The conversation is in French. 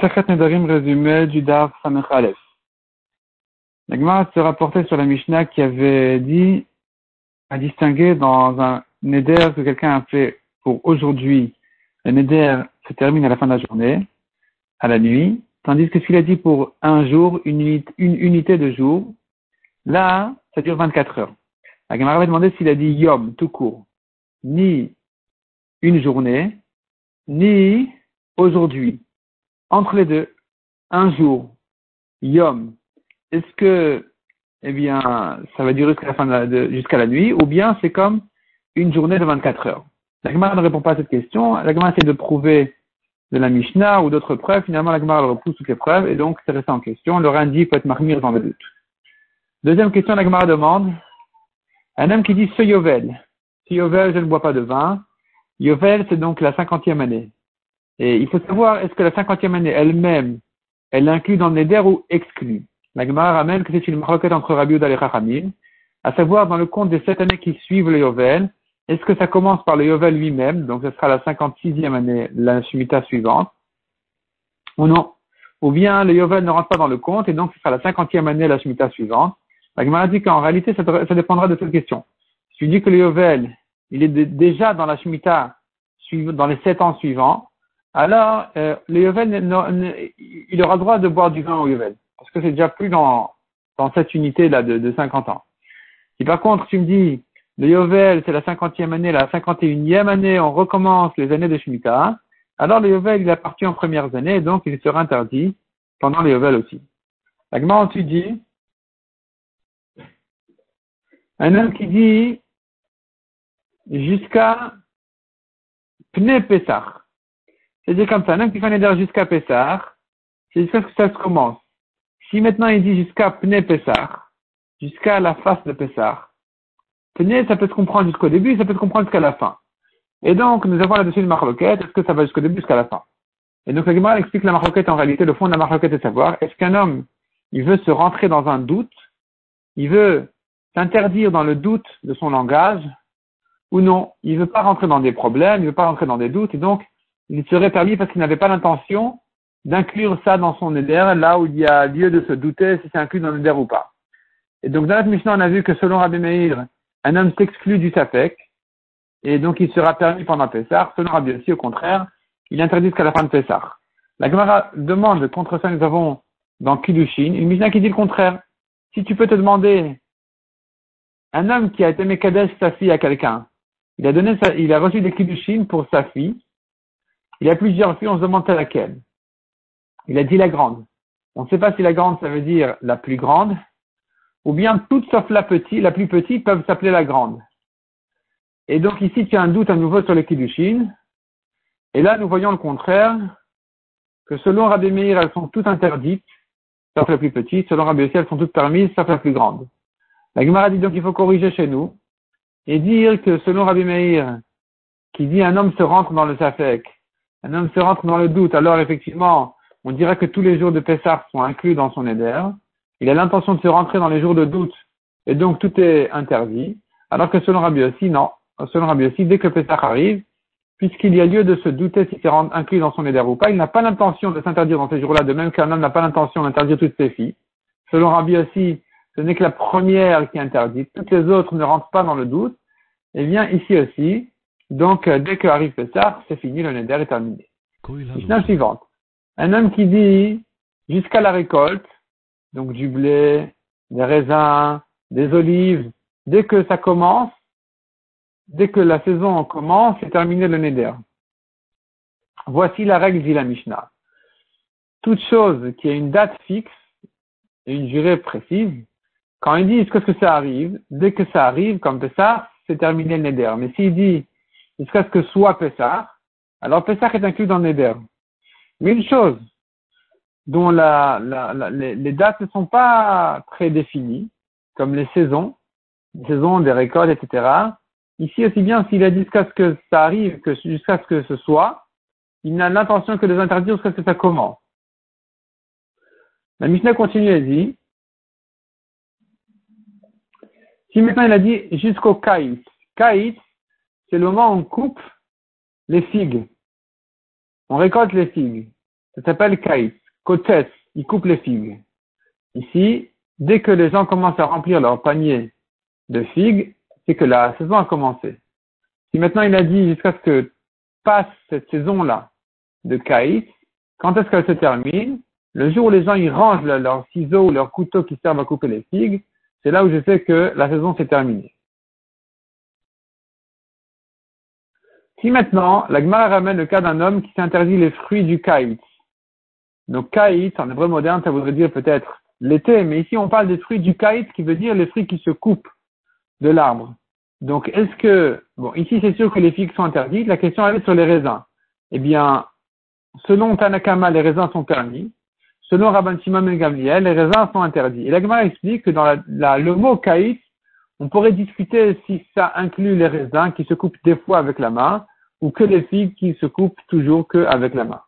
Sechet Nedarim résumé du Daf Samech Aleph. La Gemara se rapportait sur la Mishnah qui avait dit à distinguer dans un Neder que quelqu'un a fait pour aujourd'hui. Le Neder se termine à la fin de la journée, à la nuit, tandis que s'il a dit pour un jour, une unité, une unité de jour, là, ça dure 24 heures. La Gemara avait demandé s'il a dit Yom, tout court, ni une journée, ni aujourd'hui entre les deux, un jour, yom, est-ce que, eh bien, ça va durer jusqu'à la nuit, ou bien c'est comme une journée de 24 heures? La Gemara ne répond pas à cette question. La Gemara essaie de prouver de la Mishnah ou d'autres preuves. Finalement, la Gemara repousse toutes les preuves et donc c'est resté en question. Le Rindi peut être marmire dans le doute. Deuxième question, la Gemara demande un homme qui dit ce Yovel. Ce Yovel, je ne bois pas de vin. Yovel, c'est donc la cinquantième année. Et il faut savoir, est-ce que la cinquantième année elle-même, elle inclut dans le Neder ou exclut? La Gemara ramène que c'est une maroquette entre Rabbi Uda et Chachamim, à savoir dans le compte des sept années qui suivent le Yovel, est-ce que ça commence par le Yovel lui-même, donc ce sera la cinquante-sixième année, la Shemitah suivante, ou non? Ou bien le Yovel ne rentre pas dans le compte, et donc ce sera la cinquantième année, la Shemitah suivante. La Gemara dit qu'en réalité, ça, dépendra de cette question. Si tu dis que le Yovel, il est déjà dans la Shemitah, dans les sept ans suivants, alors euh, le Yovel, il aura droit de boire du vin au Yovel, parce que c'est déjà plus dans, dans cette unité-là de, de 50 ans. Si par contre tu me dis, le Yovel, c'est la cinquantième année, la cinquante et unième année, on recommence les années de Shemitah, alors le Yovel, il appartient aux premières années, donc il sera interdit pendant le Yovel aussi. La tu dis, un homme qui dit jusqu'à Pne Pesach. C'est-à-dire comme ça, un homme qui fait un éder jusqu'à Pessah, c'est jusqu'à ce que ça se commence? Si maintenant il dit jusqu'à Pne Pessah, jusqu'à la face de Pessah, Pne, ça peut se comprendre jusqu'au début, ça peut se comprendre jusqu'à la fin. Et donc, nous avons là-dessus une marloquette, est-ce que ça va jusqu'au début, jusqu'à la fin? Et donc, la Gemara explique la marloquette en réalité, le fond de la marloquette est de savoir, est-ce qu'un homme, il veut se rentrer dans un doute, il veut s'interdire dans le doute de son langage, ou non, il veut pas rentrer dans des problèmes, il veut pas rentrer dans des doutes, et donc, il serait permis parce qu'il n'avait pas l'intention d'inclure ça dans son éder, là où il y a lieu de se douter si c'est inclus dans l'éder ou pas. Et donc, dans notre Mishnah, on a vu que selon Rabbi Meir, un homme s'exclut du Safek, et donc il sera permis pendant Pessah. Selon Rabbi aussi, au contraire, il interdit jusqu'à la fin de Pessah. La Gemara demande, contre ça, nous avons dans Kiddushin, une Mishnah qui dit le contraire. Si tu peux te demander, un homme qui a été Mekadesh sa fille à quelqu'un, il a donné sa, il a reçu des Kiddushin pour sa fille, il a plusieurs filles, on se demande à laquelle. Il a dit la grande. On ne sait pas si la grande, ça veut dire la plus grande, ou bien toutes sauf la petite, la plus petite peuvent s'appeler la grande. Et donc ici, tu as un doute à nouveau sur les Kiddushin. Et là, nous voyons le contraire, que selon Rabbi Meir, elles sont toutes interdites, sauf la plus petite. Selon Rabbi Yossi, elles sont toutes permises, sauf la plus grande. La Gemara dit donc qu'il faut corriger chez nous et dire que selon Rabbi Meir, qui dit un homme se rentre dans le Safek, un homme se rentre dans le doute, alors effectivement, on dirait que tous les jours de Pessah sont inclus dans son éder. Il a l'intention de se rentrer dans les jours de doute, et donc tout est interdit. Alors que selon Rabbi aussi, non. Selon Rabbi aussi, dès que Pessah arrive, puisqu'il y a lieu de se douter si c'est inclus dans son éder ou pas, il n'a pas l'intention de s'interdire dans ces jours-là, de même qu'un homme n'a pas l'intention d'interdire toutes ses filles. Selon Rabbi aussi, ce n'est que la première qui est interdite. Toutes les autres ne rentrent pas dans le doute. Eh bien, ici aussi, donc, euh, dès qu'arrive Pessah, c'est fini, le Neder est terminé. Mishnah suivante. Un homme qui dit, jusqu'à la récolte, donc du blé, des raisins, des olives, dès que ça commence, dès que la saison commence, c'est terminé le Neder. Voici la règle, dit la Mishnah. Toute chose qui a une date fixe et une durée précise, quand il dit est-ce que ça arrive, dès que ça arrive, comme ça, c'est terminé le Neder. Mais s'il dit jusqu'à ce que soit Pessah, alors Pessah est inclus dans Neder. Mais une chose dont les, dates ne sont pas très définies, comme les saisons, les saisons des récoltes, etc. Ici aussi bien s'il a dit jusqu'à ce que ça arrive, que jusqu'à ce que ce soit, il n'a l'intention que de les interdire jusqu'à ce que ça commence. La Mishnah continue et dit, si maintenant il a dit jusqu'au kaïs, kaïs, c'est le moment où on coupe les figues. On récolte les figues. Ça s'appelle kaït. Kotes, il coupe les figues. Ici, dès que les gens commencent à remplir leur panier de figues, c'est que la saison a commencé. Si maintenant il a dit jusqu'à ce que passe cette saison-là de kaït, quand est-ce qu'elle se termine? Le jour où les gens y rangent leurs ciseaux ou leurs couteaux qui servent à couper les figues, c'est là où je sais que la saison s'est terminée. Si maintenant, la Gemara ramène le cas d'un homme qui s'interdit les fruits du kaït. Donc kaït, en hébreu moderne, ça voudrait dire peut-être l'été, mais ici on parle des fruits du kaït qui veut dire les fruits qui se coupent de l'arbre. Donc est-ce que, bon, ici c'est sûr que les figues sont interdites, la question elle est sur les raisins. Eh bien, selon Tanakama, les raisins sont permis. Selon Rabban Shimon Ben Gamliel, les raisins sont interdits. Et la Gemara explique que dans la, le mot kaït, on pourrait discuter si ça inclut les raisins qui se coupent des fois avec la main ou que les figues qui se coupent toujours qu'avec la main.